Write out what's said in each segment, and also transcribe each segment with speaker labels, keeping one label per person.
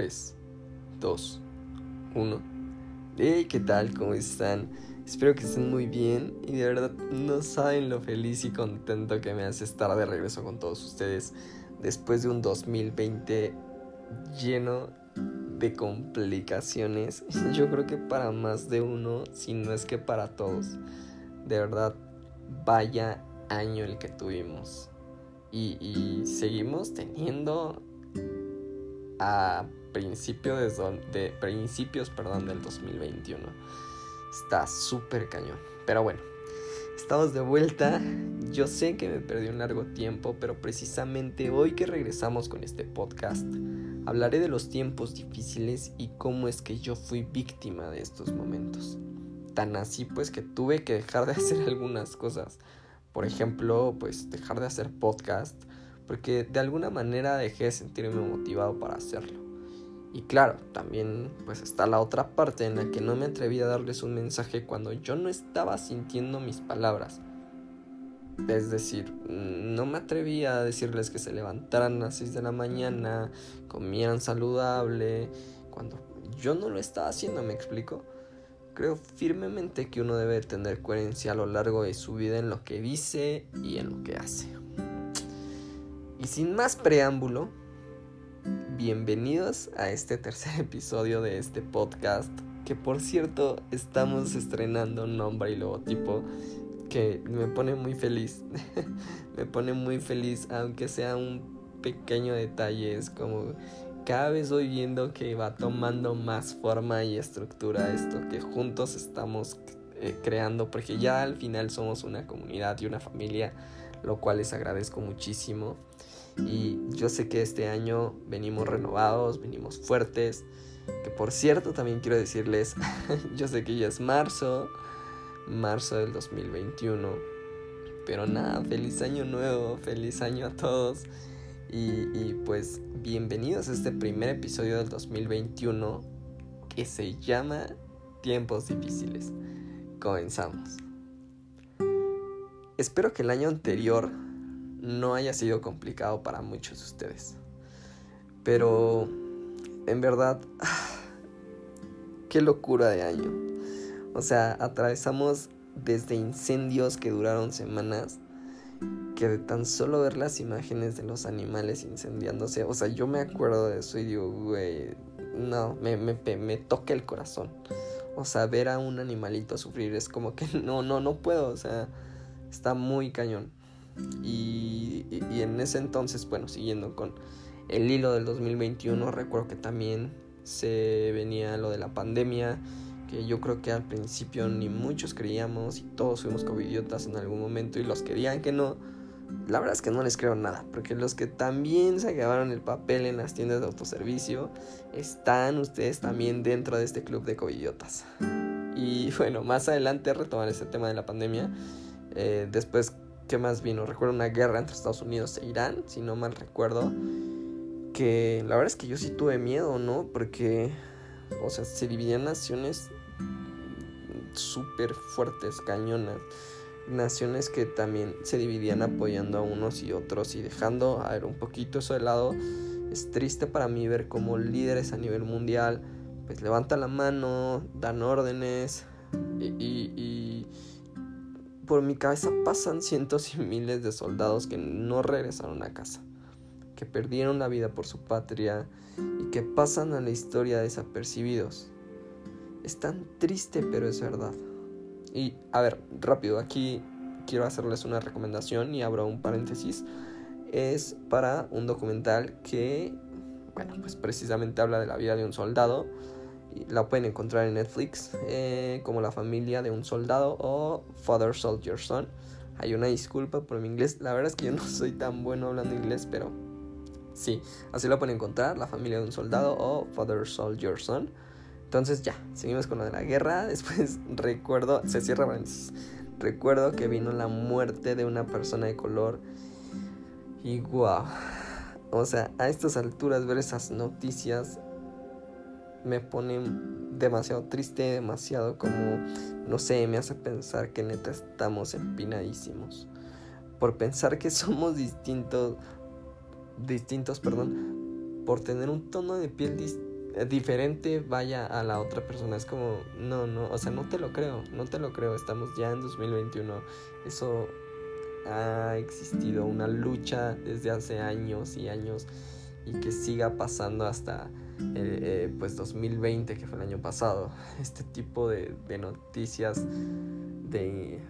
Speaker 1: 3, 2, 1. Hey, ¿qué tal? ¿Cómo están? Espero que estén muy bien y de verdad no saben lo feliz y contento que me hace estar de regreso con todos ustedes después de un 2020 lleno de complicaciones. Yo creo que para más de uno, si no es que para todos. De verdad, vaya año el que tuvimos. Y, y seguimos teniendo a principios de, principios perdón, del 2021. Está súper cañón. Pero bueno, estamos de vuelta. Yo sé que me perdí un largo tiempo, pero precisamente hoy que regresamos con este podcast, hablaré de los tiempos difíciles y cómo es que yo fui víctima de estos momentos. Tan así pues que tuve que dejar de hacer algunas cosas. Por ejemplo, pues dejar de hacer podcast porque de alguna manera dejé de sentirme motivado para hacerlo. Y claro, también pues está la otra parte en la que no me atreví a darles un mensaje cuando yo no estaba sintiendo mis palabras. Es decir, no me atreví a decirles que se levantaran a las 6 de la mañana, comieran saludable, cuando yo no lo estaba haciendo, ¿me explico? Creo firmemente que uno debe tener coherencia a lo largo de su vida en lo que dice y en lo que hace. Y sin más preámbulo, bienvenidos a este tercer episodio de este podcast, que por cierto estamos estrenando nombre y logotipo que me pone muy feliz. me pone muy feliz, aunque sea un pequeño detalle, es como cada vez voy viendo que va tomando más forma y estructura esto que juntos estamos eh, creando, porque ya al final somos una comunidad y una familia, lo cual les agradezco muchísimo. Y yo sé que este año venimos renovados, venimos fuertes. Que por cierto, también quiero decirles, yo sé que ya es marzo, marzo del 2021. Pero nada, feliz año nuevo, feliz año a todos. Y, y pues bienvenidos a este primer episodio del 2021 que se llama Tiempos difíciles. Comenzamos. Espero que el año anterior no haya sido complicado para muchos de ustedes. Pero en verdad, qué locura de año. O sea, atravesamos desde incendios que duraron semanas, que de tan solo ver las imágenes de los animales incendiándose, o sea, yo me acuerdo de eso y digo, güey, no, me, me, me toca el corazón. O sea, ver a un animalito sufrir es como que no, no, no puedo, o sea, está muy cañón. Y, en ese entonces, bueno, siguiendo con el hilo del 2021, recuerdo que también se venía lo de la pandemia, que yo creo que al principio ni muchos creíamos y todos fuimos covidiotas en algún momento y los querían que no. La verdad es que no les creo nada, porque los que también se acabaron el papel en las tiendas de autoservicio, están ustedes también dentro de este club de covidiotas. Y bueno, más adelante retomar este tema de la pandemia. Eh, después ¿Qué más vino? Recuerdo una guerra entre Estados Unidos e Irán, si no mal recuerdo. Que la verdad es que yo sí tuve miedo, ¿no? Porque, o sea, se dividían naciones súper fuertes, cañonas. Naciones que también se dividían apoyando a unos y otros y dejando a ver un poquito eso de lado. Es triste para mí ver cómo líderes a nivel mundial pues levantan la mano, dan órdenes y por mi cabeza pasan cientos y miles de soldados que no regresaron a casa, que perdieron la vida por su patria y que pasan a la historia desapercibidos. Es tan triste, pero es verdad. Y a ver, rápido, aquí quiero hacerles una recomendación y abro un paréntesis. Es para un documental que, bueno, pues precisamente habla de la vida de un soldado la pueden encontrar en Netflix eh, como La familia de un soldado o Father Soldier Son. Hay una disculpa por mi inglés. La verdad es que yo no soy tan bueno hablando inglés, pero sí, así la pueden encontrar, La familia de un soldado o Father Soldier Son. Entonces ya, seguimos con lo de la guerra. Después recuerdo, se cierra Recuerdo que vino la muerte de una persona de color. Y wow. O sea, a estas alturas ver esas noticias me pone demasiado triste, demasiado como, no sé, me hace pensar que neta estamos empinadísimos. Por pensar que somos distintos, distintos, perdón, por tener un tono de piel diferente vaya a la otra persona. Es como, no, no, o sea, no te lo creo, no te lo creo. Estamos ya en 2021. Eso ha existido una lucha desde hace años y años y que siga pasando hasta eh, eh, pues 2020 que fue el año pasado. Este tipo de, noticias de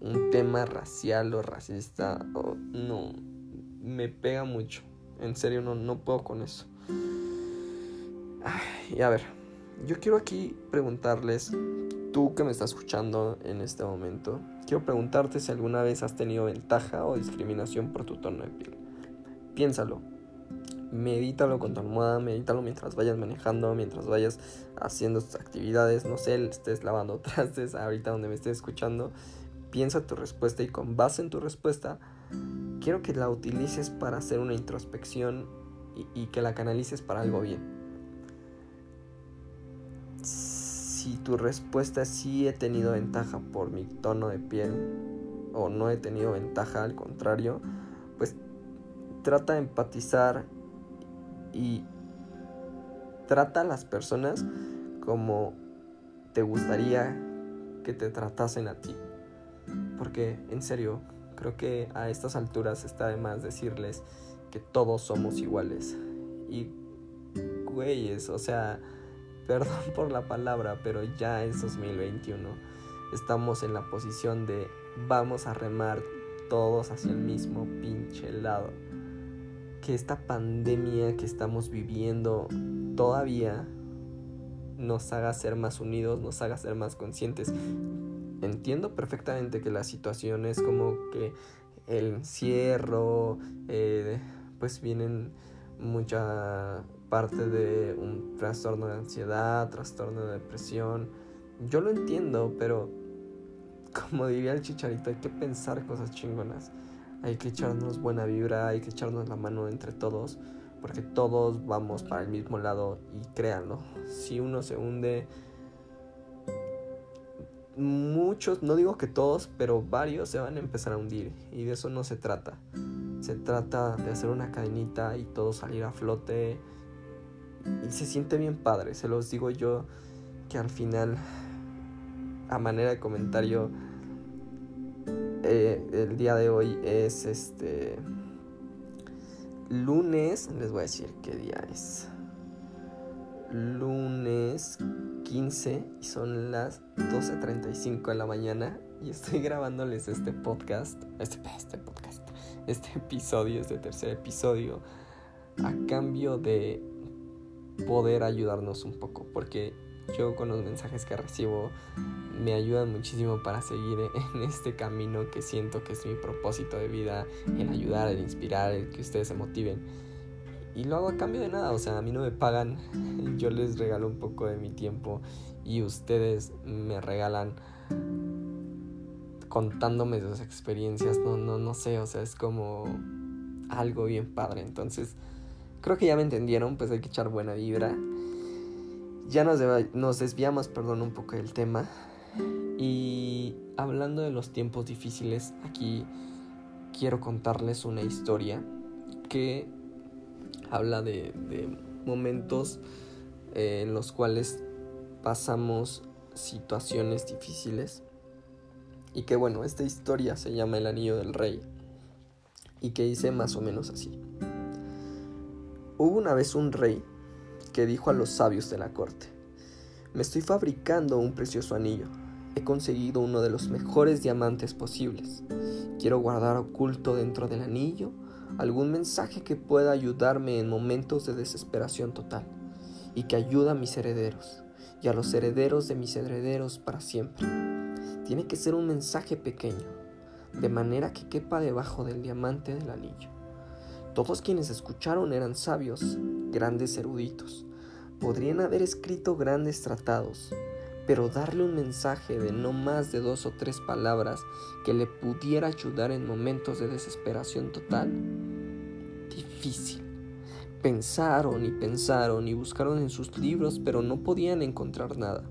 Speaker 1: un tema racial o racista no me pega mucho. En serio no, no puedo con eso. Y a ver yo quiero aquí preguntarles tú que me estás escuchando en este momento quiero preguntarte si alguna vez has tenido ventaja o discriminación por tu tono de piel. Piénsalo medítalo con tu almohada, medítalo mientras vayas manejando, mientras vayas haciendo tus actividades, no sé, estés lavando trastes, ahorita donde me estés escuchando, piensa tu respuesta y con base en tu respuesta, quiero que la utilices para hacer una introspección y, que la canalices para algo bien. Si tu respuesta es sí he tenido ventaja por mi tono de piel o no he tenido ventaja, al contrario, pues trata de empatizar y trata a las personas como te gustaría que te tratasen a ti. Porque en serio, creo que a estas alturas está de más decirles que todos somos iguales. Y güeyes, o sea, perdón por la palabra, pero ya es 2021. Estamos en la posición de vamos a remar todos hacia el mismo pinche lado que esta pandemia que estamos viviendo todavía nos haga ser más unidos, nos haga ser más conscientes. Entiendo perfectamente que la situación es como que el encierro, eh, pues vienen mucha parte de un trastorno de ansiedad, trastorno de depresión. Yo lo entiendo, pero como diría el chicharito, hay que pensar cosas chingonas hay que echarnos buena vibra, hay que echarnos la mano entre todos, porque todos vamos para el mismo lado y créanlo, si uno se hunde, muchos, no digo que todos, pero varios se van a empezar a hundir y de eso no se trata. Se trata de hacer una cadenita y todo salir a flote y se siente bien padre, se los digo yo que al final a manera de comentario eh, el día de hoy es este lunes, les voy a decir qué día es. Lunes 15 y son las 12.35 de la mañana y estoy grabándoles este podcast, este, este podcast, este episodio, este tercer episodio, a cambio de poder ayudarnos un poco, porque yo con los mensajes que recibo me ayudan muchísimo para seguir en este camino que siento que es mi propósito de vida, en ayudar, en inspirar, en que ustedes se motiven. Y lo hago a cambio de nada, o sea, a mí no me pagan, yo les regalo un poco de mi tiempo y ustedes me regalan contándome sus experiencias, no, no, no sé, o sea, es como algo bien padre. Entonces, creo que ya me entendieron, pues hay que echar buena vibra ya nos, nos desviamos, perdón, un poco del tema. Y hablando de los tiempos difíciles, aquí quiero contarles una historia que habla de, momentos eh, en los cuales pasamos situaciones difíciles. Y que bueno, esta historia se llama El Anillo del Rey. Y que dice más o menos así. Hubo una vez un rey que dijo a los sabios de la corte, me estoy fabricando un precioso anillo. He conseguido uno de los mejores diamantes posibles. Quiero guardar oculto dentro del anillo algún mensaje que pueda ayudarme en momentos de desesperación total y que ayude a mis herederos y a los herederos de mis herederos para siempre. Tiene que ser un mensaje pequeño, de manera que quepa debajo del diamante del anillo. Todos quienes escucharon eran sabios, grandes eruditos. Podrían haber escrito grandes tratados, pero darle un mensaje de no más de dos o tres palabras que le pudiera ayudar en momentos de desesperación total, difícil. Pensaron y pensaron y buscaron en sus libros, pero no podían encontrar nada.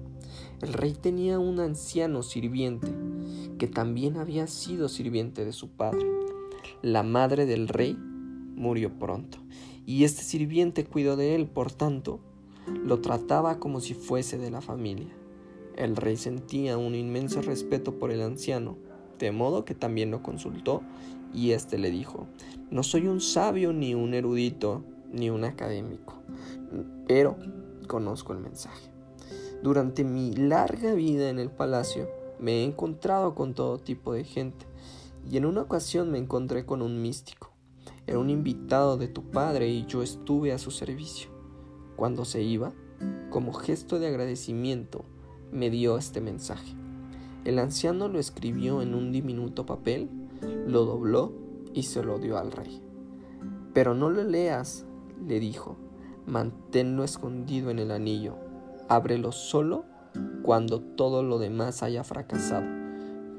Speaker 1: El rey tenía un anciano sirviente, que también había sido sirviente de su padre. La madre del rey murió pronto, y este sirviente cuidó de él, por tanto, lo trataba como si fuese de la familia. El rey sentía un inmenso respeto por el anciano, de modo que también lo consultó, y éste le dijo, no soy un sabio ni un erudito, ni un académico, pero conozco el mensaje. Durante mi larga vida en el palacio me he encontrado con todo tipo de gente y en una ocasión me encontré con un místico. Era un invitado de tu padre y yo estuve a su servicio. Cuando se iba, como gesto de agradecimiento, me dio este mensaje. El anciano lo escribió en un diminuto papel, lo dobló y se lo dio al rey. Pero no lo leas, le dijo, manténlo escondido en el anillo, ábrelo solo cuando todo lo demás haya fracasado,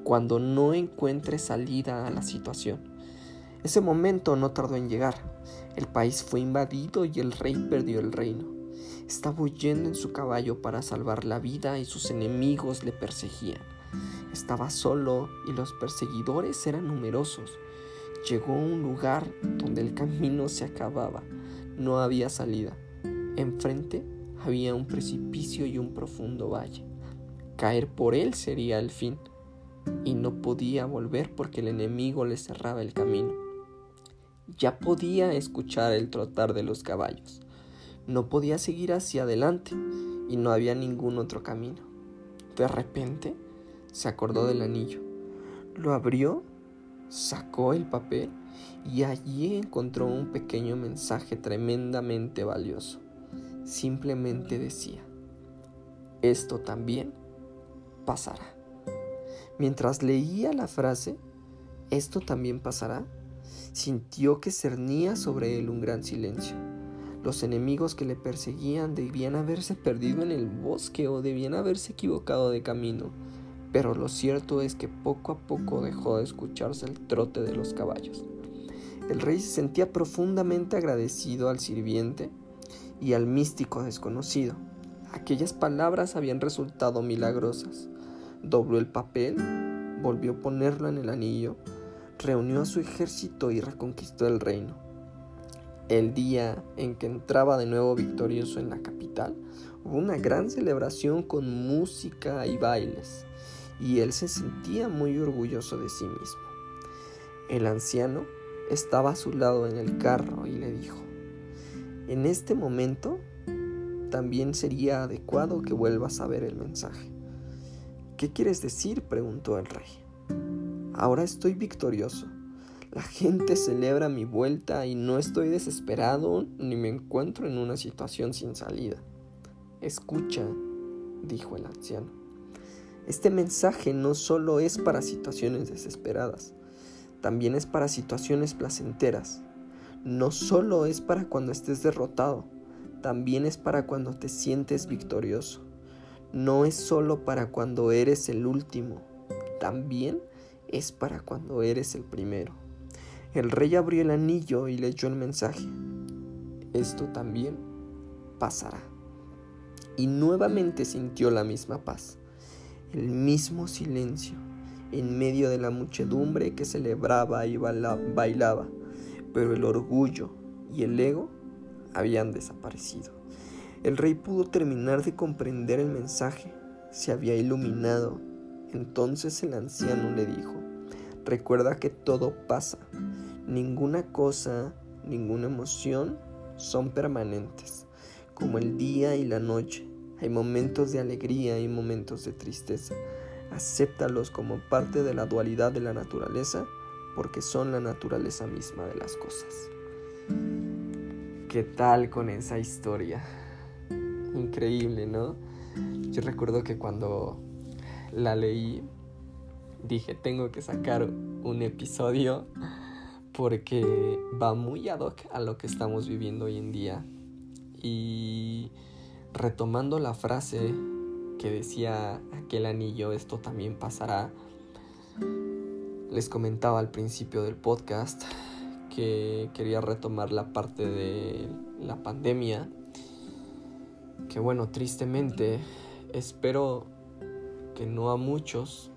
Speaker 1: cuando no encuentre salida a la situación. Ese momento no tardó en llegar. El país fue invadido y el rey perdió el reino. Estaba huyendo en su caballo para salvar la vida y sus enemigos le perseguían. Estaba solo y los perseguidores eran numerosos. Llegó a un lugar donde el camino se acababa. No había salida. Enfrente había un precipicio y un profundo valle. Caer por él sería el fin, y no podía volver porque el enemigo le cerraba el camino. Ya podía escuchar el trotar de los caballos. No podía seguir hacia adelante y no había ningún otro camino. De repente se acordó del anillo. Lo abrió, sacó el papel y allí encontró un pequeño mensaje tremendamente valioso simplemente decía, esto también pasará. Mientras leía la frase, esto también pasará, sintió que cernía sobre él un gran silencio. Los enemigos que le perseguían debían haberse perdido en el bosque o debían haberse equivocado de camino, pero lo cierto es que poco a poco dejó de escucharse el trote de los caballos. El rey se sentía profundamente agradecido al sirviente y al místico desconocido. Aquellas palabras habían resultado milagrosas. Dobló el papel, volvió a ponerlo en el anillo, reunió a su ejército y reconquistó el reino. El día en que entraba de nuevo victorioso en la capital, hubo una gran celebración con música y bailes, y él se sentía muy orgulloso de sí mismo. El anciano estaba a su lado en el carro y le dijo, en este momento también sería adecuado que vuelvas a ver el mensaje. ¿Qué quieres decir? preguntó el rey. Ahora estoy victorioso. La gente celebra mi vuelta y no estoy desesperado ni me encuentro en una situación sin salida. Escucha, dijo el anciano. Este mensaje no solo es para situaciones desesperadas, también es para situaciones placenteras no solo es para cuando estés derrotado, también es para cuando te sientes victorioso. No es solo para cuando eres el último, también es para cuando eres el primero. El rey abrió el anillo y leyó el mensaje. Esto también pasará. Y nuevamente sintió la misma paz, el mismo silencio en medio de la muchedumbre que celebraba y bailaba pero el orgullo y el ego habían desaparecido. El rey pudo terminar de comprender el mensaje, se había iluminado. Entonces el anciano le dijo, recuerda que todo pasa, ninguna cosa, ninguna emoción son permanentes, como el día y la noche. Hay momentos de alegría y momentos de tristeza. Acéptalos como parte de la dualidad de la naturaleza porque son la naturaleza misma de las cosas. ¿Qué tal con esa historia? Increíble, ¿no? Yo recuerdo que cuando la leí, dije, tengo que sacar un episodio porque va muy ad hoc a lo que estamos viviendo hoy en día. Y retomando la frase que decía aquel anillo, esto también pasará, les comentaba al principio del podcast que quería retomar la parte de la pandemia. Que bueno, tristemente espero que no a muchos,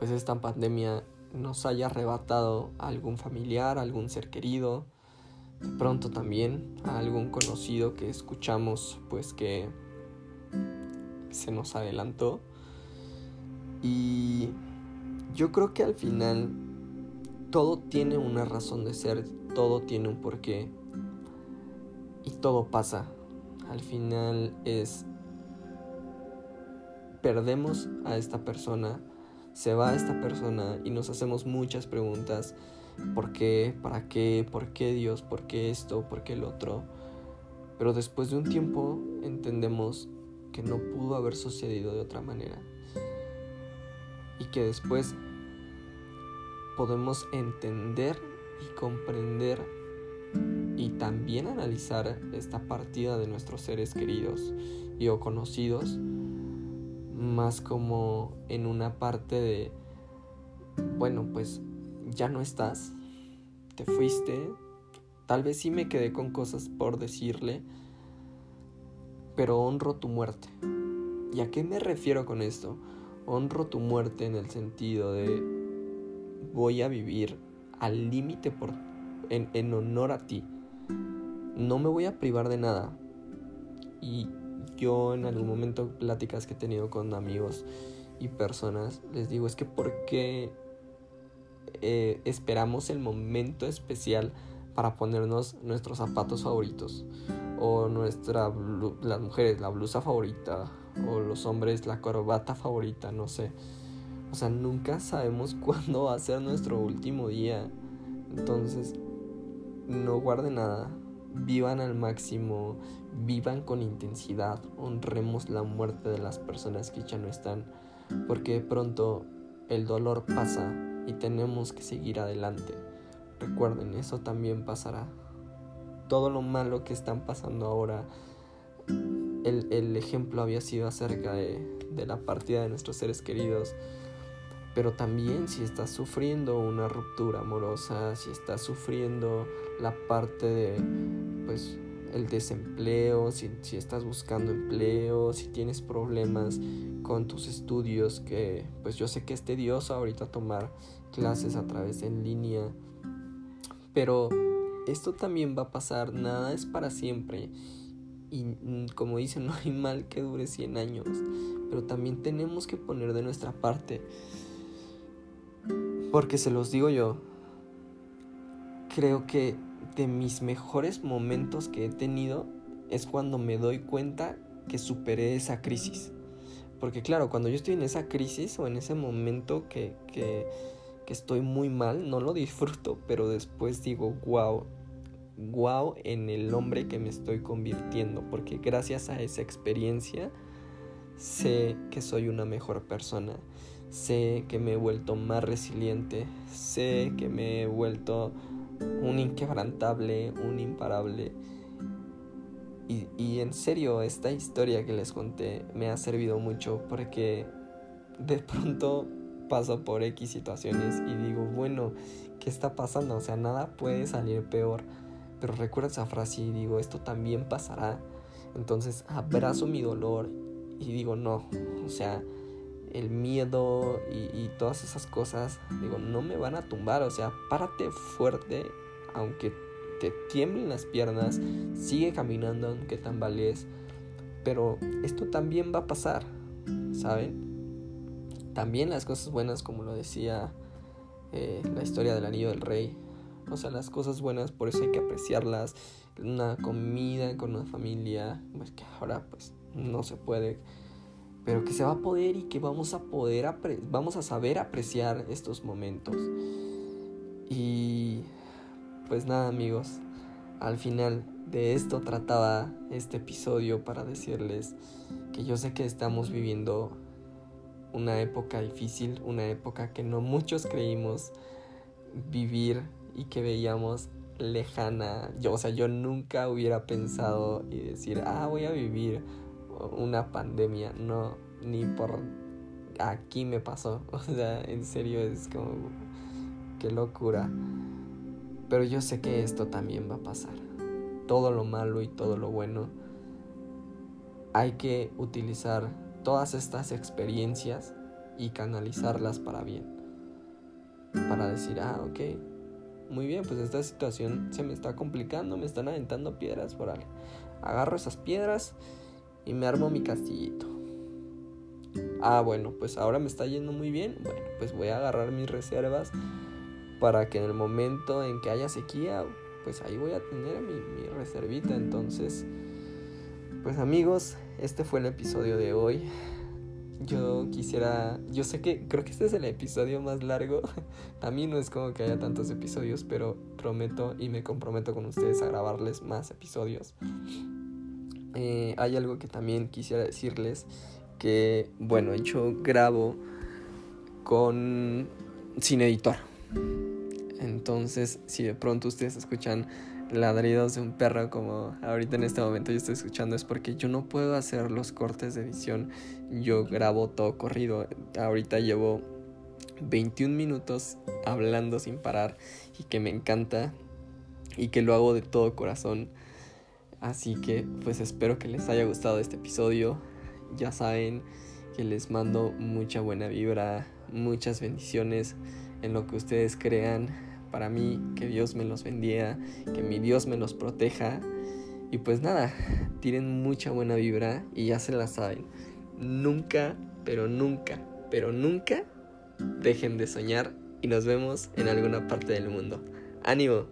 Speaker 1: pues esta pandemia nos haya arrebatado a algún familiar, a algún ser querido, de pronto también a algún conocido que escuchamos pues que se nos adelantó. Y yo creo que al final todo tiene una razón de ser, todo tiene un porqué y todo pasa. Al final es perdemos a esta persona, se va esta persona y nos hacemos muchas preguntas. ¿Por qué? ¿Para qué? ¿Por qué Dios? ¿Por qué esto? ¿Por qué el otro? Pero después de un tiempo entendemos que no pudo haber sucedido de otra manera. Y que después podemos entender y comprender y también analizar esta partida de nuestros seres queridos y o conocidos más como en una parte de, bueno, pues ya no estás, te fuiste, tal vez sí me quedé con cosas por decirle, pero honro tu muerte. ¿Y a qué me refiero con esto? Honro tu muerte en el sentido de voy a vivir al límite en, en honor a ti. No me voy a privar de nada. Y yo en algún momento pláticas que he tenido con amigos y personas, les digo, es que ¿por qué eh, esperamos el momento especial para ponernos nuestros zapatos favoritos? O nuestra, las mujeres, la blusa favorita, o los hombres, la corbata favorita, no sé. O sea, nunca sabemos cuándo va a ser nuestro último día. Entonces, no guarden nada vivan al máximo, vivan con intensidad, honremos la muerte de las personas que ya no están, porque de pronto el dolor pasa y tenemos que seguir adelante. Recuerden, eso también pasará. Todo lo malo que están pasando ahora, el, ejemplo había sido acerca de, de la partida de nuestros seres queridos pero también si estás sufriendo una ruptura amorosa, si estás sufriendo la parte de, pues, el desempleo, si, si, estás buscando empleo, si tienes problemas con tus estudios, que pues yo sé que es tedioso ahorita tomar clases a través en línea, pero esto también va a pasar, nada es para siempre. Y mm, como dicen, no hay mal que dure 100 años, pero también tenemos que poner de nuestra parte. Porque se los digo yo, creo que de mis mejores momentos que he tenido es cuando me doy cuenta que superé esa crisis. Porque claro, cuando yo estoy en esa crisis o en ese momento que, que, estoy muy mal, no lo disfruto, pero después digo, wow, wow en el hombre que me estoy convirtiendo, porque gracias a esa experiencia sé que soy una mejor persona sé que me he vuelto más resiliente, sé que me he vuelto un inquebrantable, un imparable. Y, en serio, esta historia que les conté me ha servido mucho porque de pronto paso por X situaciones y digo, bueno, ¿qué está pasando? O sea, nada puede salir peor. Pero recuerdo esa frase y digo, esto también pasará. Entonces abrazo mi dolor y digo, no, o sea, el miedo y, todas esas cosas, digo, no me van a tumbar, o sea, párate fuerte, aunque te tiemblen las piernas, sigue caminando aunque tambalees, pero esto también va a pasar, ¿saben? También las cosas buenas, como lo decía eh, la historia del anillo del rey, o sea, las cosas buenas, por eso hay que apreciarlas, una comida con una familia, pues que ahora pues no se puede pero que se va a poder y que vamos a poder, vamos a saber apreciar estos momentos. Y pues nada amigos, al final de esto trataba este episodio para decirles que yo sé que estamos viviendo una época difícil, una época que no muchos creímos vivir y que veíamos lejana. Yo, o sea, yo nunca hubiera pensado y decir, ah, voy a vivir una pandemia, no, ni por aquí me pasó, o sea, en serio es como, qué locura. Pero yo sé que esto también va a pasar. Todo lo malo y todo lo bueno. Hay que utilizar todas estas experiencias y canalizarlas para bien. para decir, ah, ok, muy bien, pues esta situación se me está complicando, me están aventando piedras, por algo. Agarro esas piedras y me armo mi castillito. Ah, bueno, pues ahora me está yendo muy bien. Bueno, pues voy a agarrar mis reservas para que en el momento en que haya sequía, pues ahí voy a tener mi, mi reservita. Entonces, pues amigos, este fue el episodio de hoy. Yo quisiera, yo sé que creo que este es el episodio más largo. A mí no es como que haya tantos episodios, pero prometo y me comprometo con ustedes a grabarles más episodios. Eh, hay algo que también quisiera decirles que, bueno, yo grabo con sin editor. Entonces, si de pronto ustedes escuchan ladridos de un perro como ahorita en este momento yo estoy escuchando es porque yo no puedo hacer los cortes de edición. Yo grabo todo corrido. Ahorita llevo 21 minutos hablando sin parar y que me encanta y que lo hago de todo corazón. Así que pues espero que les haya gustado este episodio. Ya saben que les mando mucha buena vibra, muchas bendiciones en lo que ustedes crean para mí, que Dios me los bendiga, que mi Dios me los proteja. Y pues nada, tienen mucha buena vibra y ya se la saben. Nunca, pero nunca, pero nunca dejen de soñar y nos vemos en alguna parte del mundo. ¡Ánimo!